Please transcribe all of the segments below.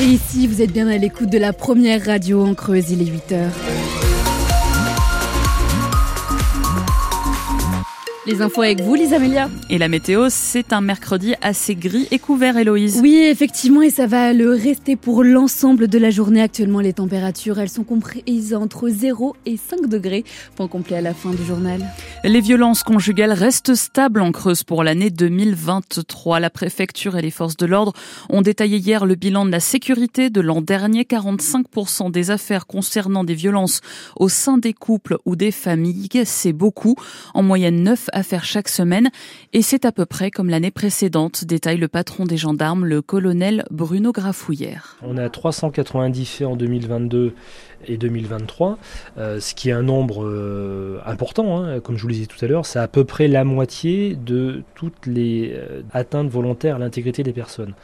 Et ici, vous êtes bien à l'écoute de la première radio en Creuse, il est 8h. Les infos avec vous, Lisa Amélia. Et la météo, c'est un mercredi assez gris et couvert, Héloïse. Oui, effectivement, et ça va le rester pour l'ensemble de la journée. Actuellement, les températures, elles sont comprises entre 0 et 5 degrés. Point complet à la fin du journal. Les violences conjugales restent stables en Creuse pour l'année 2023. La préfecture et les forces de l'ordre ont détaillé hier le bilan de la sécurité de l'an dernier. 45% des affaires concernant des violences au sein des couples ou des familles, c'est beaucoup. En moyenne, 9 à faire chaque semaine et c'est à peu près comme l'année précédente, détaille le patron des gendarmes, le colonel Bruno Grafouillère. On a 390 faits en 2022 et 2023, euh, ce qui est un nombre euh, important, hein, comme je vous le disais tout à l'heure, c'est à peu près la moitié de toutes les euh, atteintes volontaires à l'intégrité des personnes.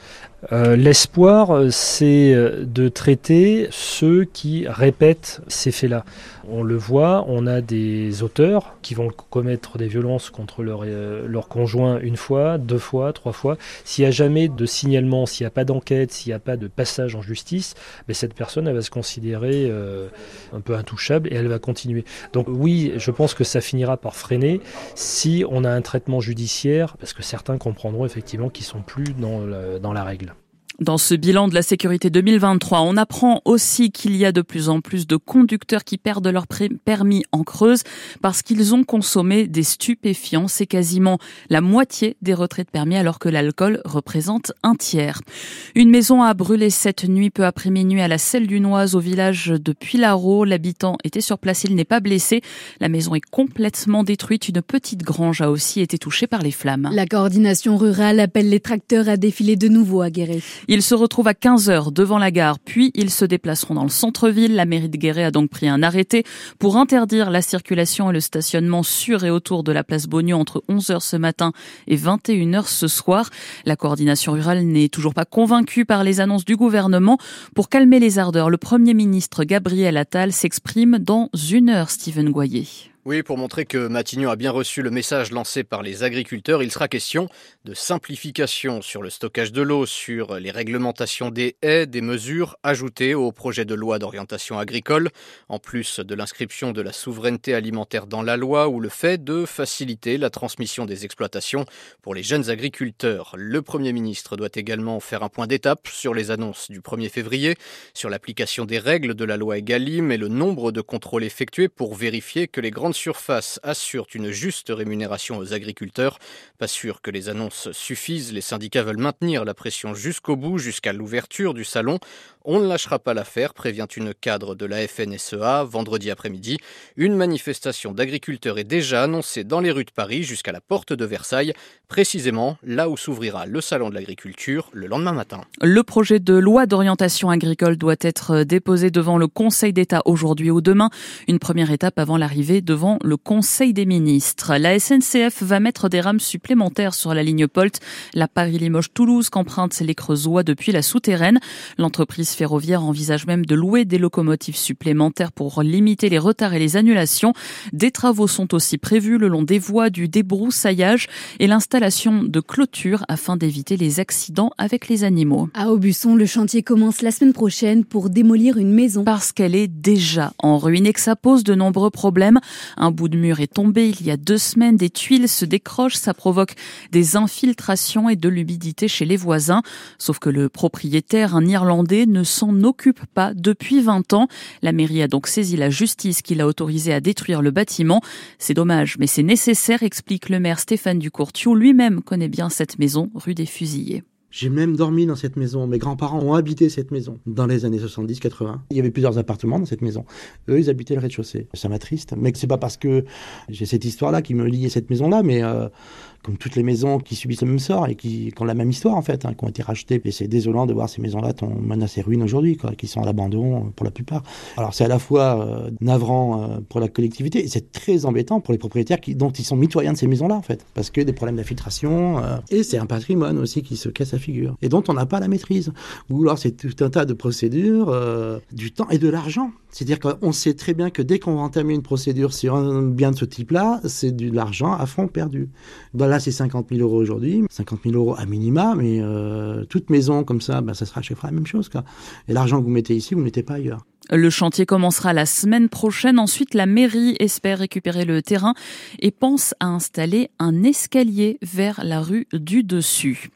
L'espoir, c'est de traiter ceux qui répètent ces faits-là. On le voit, on a des auteurs qui vont commettre des violences contre leur, leur conjoint une fois, deux fois, trois fois. S'il n'y a jamais de signalement, s'il n'y a pas d'enquête, s'il n'y a pas de passage en justice, ben cette personne elle va se considérer euh, un peu intouchable et elle va continuer. Donc oui, je pense que ça finira par freiner si on a un traitement judiciaire, parce que certains comprendront effectivement qu'ils sont plus dans, dans la règle. Dans ce bilan de la sécurité 2023, on apprend aussi qu'il y a de plus en plus de conducteurs qui perdent leur permis en Creuse parce qu'ils ont consommé des stupéfiants. C'est quasiment la moitié des retraits de permis alors que l'alcool représente un tiers. Une maison a brûlé cette nuit peu après minuit à la Selle du Noise au village de Puylaro. L'habitant était sur place, il n'est pas blessé. La maison est complètement détruite. Une petite grange a aussi été touchée par les flammes. La coordination rurale appelle les tracteurs à défiler de nouveau à Guéret. Ils se retrouvent à 15 heures devant la gare, puis ils se déplaceront dans le centre-ville. La mairie de Guéret a donc pris un arrêté pour interdire la circulation et le stationnement sur et autour de la place Bognon entre 11 heures ce matin et 21 heures ce soir. La coordination rurale n'est toujours pas convaincue par les annonces du gouvernement. Pour calmer les ardeurs, le premier ministre Gabriel Attal s'exprime dans une heure, Stephen Goyer. Oui, pour montrer que Matignon a bien reçu le message lancé par les agriculteurs, il sera question de simplification sur le stockage de l'eau, sur les réglementations des haies, des mesures ajoutées au projet de loi d'orientation agricole, en plus de l'inscription de la souveraineté alimentaire dans la loi ou le fait de faciliter la transmission des exploitations pour les jeunes agriculteurs. Le Premier ministre doit également faire un point d'étape sur les annonces du 1er février, sur l'application des règles de la loi Egalim et le nombre de contrôles effectués pour vérifier que les grandes surface assure une juste rémunération aux agriculteurs. Pas sûr que les annonces suffisent. Les syndicats veulent maintenir la pression jusqu'au bout, jusqu'à l'ouverture du salon. On ne lâchera pas l'affaire, prévient une cadre de la FNSEA vendredi après-midi. Une manifestation d'agriculteurs est déjà annoncée dans les rues de Paris jusqu'à la porte de Versailles, précisément là où s'ouvrira le salon de l'agriculture le lendemain matin. Le projet de loi d'orientation agricole doit être déposé devant le Conseil d'État aujourd'hui ou demain, une première étape avant l'arrivée devant le Conseil des ministres. La SNCF va mettre des rames supplémentaires sur la ligne Polt, la Paris-Limoges-Toulouse qu'empruntent les Creusois depuis la souterraine. L'entreprise ferroviaire envisage même de louer des locomotives supplémentaires pour limiter les retards et les annulations. Des travaux sont aussi prévus le long des voies du débroussaillage et l'installation de clôtures afin d'éviter les accidents avec les animaux. À Aubusson, le chantier commence la semaine prochaine pour démolir une maison. Parce qu'elle est déjà en ruine et que ça pose de nombreux problèmes. Un bout de mur est tombé il y a deux semaines, des tuiles se décrochent, ça provoque des infiltrations et de l'humidité chez les voisins. Sauf que le propriétaire, un Irlandais, ne s'en occupe pas depuis 20 ans. La mairie a donc saisi la justice qui l'a autorisé à détruire le bâtiment. C'est dommage, mais c'est nécessaire, explique le maire Stéphane Ducourtiou. Lui-même connaît bien cette maison, rue des Fusillés. J'ai même dormi dans cette maison. Mes grands-parents ont habité cette maison dans les années 70-80. Il y avait plusieurs appartements dans cette maison. Eux, ils habitaient le rez-de-chaussée. Ça m'attriste. Mais c'est pas parce que j'ai cette histoire-là qui me à cette maison-là, mais euh, comme toutes les maisons qui subissent le même sort et qui, ont la même histoire en fait, hein, qui ont été rachetées. Et c'est désolant de voir ces maisons-là menacées ruines aujourd'hui, qui sont à l'abandon euh, pour la plupart. Alors c'est à la fois euh, navrant euh, pour la collectivité et c'est très embêtant pour les propriétaires dont ils sont mitoyens de ces maisons-là en fait, parce que des problèmes d'infiltration et c'est un patrimoine aussi qui se casse la figure et dont on n'a pas la maîtrise. Ou alors c'est tout un tas de procédures, du temps et de l'argent. C'est-à-dire qu'on sait très bien que dès qu'on va entamer une procédure sur un bien de ce type-là, c'est de l'argent à fond perdu. C'est 50 000 euros aujourd'hui, 50 000 euros à minima, mais euh, toute maison comme ça, bah, ça sera chaque fois la même chose. Quoi. Et l'argent que vous mettez ici, vous ne mettez pas ailleurs. Le chantier commencera la semaine prochaine. Ensuite, la mairie espère récupérer le terrain et pense à installer un escalier vers la rue du dessus.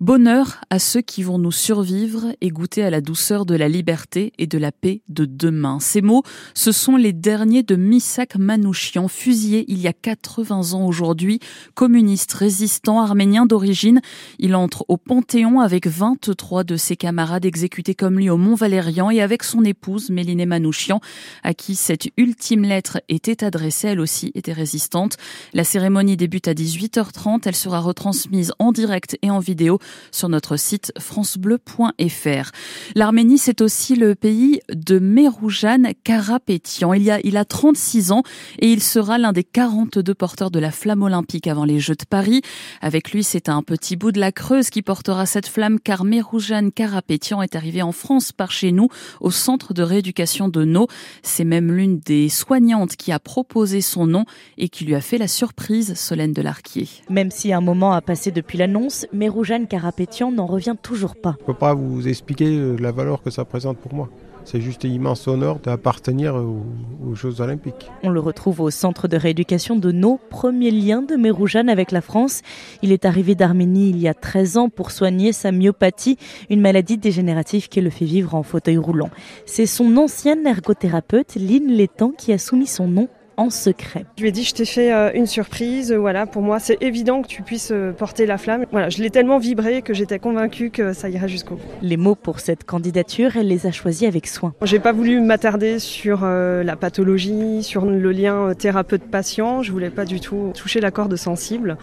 Bonheur à ceux qui vont nous survivre et goûter à la douceur de la liberté et de la paix de demain. Ces mots, ce sont les derniers de Misak Manouchian, fusillé il y a 80 ans aujourd'hui, communiste résistant arménien d'origine. Il entre au Panthéon avec 23 de ses camarades exécutés comme lui au Mont Valérian et avec son épouse Mélinée Manouchian, à qui cette ultime lettre était adressée, elle aussi était résistante. La cérémonie débute à 18h30, elle sera retransmise en direct et en vidéo sur notre site francebleu.fr. L'Arménie, c'est aussi le pays de Meroujan Karapetian. Il, y a, il a 36 ans et il sera l'un des 42 porteurs de la flamme olympique avant les Jeux de Paris. Avec lui, c'est un petit bout de la Creuse qui portera cette flamme car Meroujan Karapetian est arrivé en France par chez nous au centre de rééducation de No. C'est même l'une des soignantes qui a proposé son nom et qui lui a fait la surprise, Solène Delarquier. Même si un moment a passé depuis l'annonce, Meroujan Carapétian n'en revient toujours pas. Je ne peux pas vous expliquer euh, la valeur que ça présente pour moi. C'est juste un immense honneur d'appartenir aux, Jeux Olympiques. On le retrouve au centre de rééducation de nos premiers liens de Meroujan avec la France. Il est arrivé d'Arménie il y a 13 ans pour soigner sa myopathie, une maladie dégénérative qui le fait vivre en fauteuil roulant. C'est son ancienne ergothérapeute, Lynn Létang, qui a soumis son nom en secret. Je lui ai dit je t'ai fait euh, une surprise, voilà, pour moi c'est évident que tu puisses euh, porter la flamme. Voilà, je l'ai tellement vibré que j'étais convaincue que ça irait jusqu'au bout. Les mots pour cette candidature, elle les a choisis avec soin. J'ai pas voulu m'attarder sur euh, la pathologie, sur le lien thérapeute-patient, je voulais pas du tout toucher la corde sensible.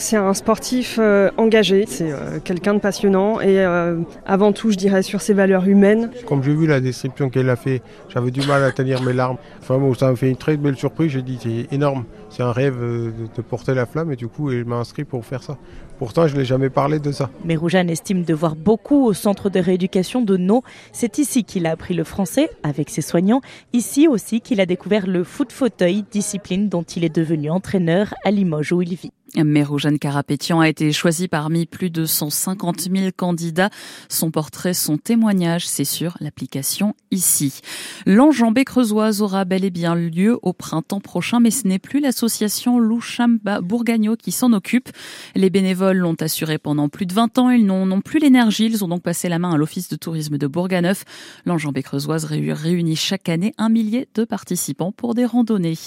C'est un sportif euh, engagé, c'est euh, quelqu'un de passionnant et euh, avant tout, je dirais, sur ses valeurs humaines. Comme j'ai vu la description qu'elle a fait, j'avais du mal à tenir mes larmes. Enfin bon, ça m'a fait une très belle surprise. J'ai dit, c'est énorme, c'est un rêve de, porter la flamme et du coup, elle m'a inscrit pour faire ça. Pourtant, je ne l'ai jamais parlé de ça. Mais Roujane estime de voir beaucoup au centre de rééducation de No. C'est ici qu'il a appris le français avec ses soignants. Ici aussi qu'il a découvert le foot fauteuil, discipline dont il est devenu entraîneur à Limoges où il vit. Méroujane Carapétian a été choisi parmi plus de 150 000 candidats. Son portrait, son témoignage, c'est sur l'application ici. L'enjambée creusoise aura bel et bien lieu au printemps prochain, mais ce n'est plus l'association Louchamba Bourgagno qui s'en occupe. Les bénévoles l'ont assuré pendant plus de 20 ans. Ils n'ont plus l'énergie. Ils ont donc passé la main à l'Office de tourisme de Bourganeuf. L'enjambée creusoise réunit chaque année un millier de participants pour des randonnées.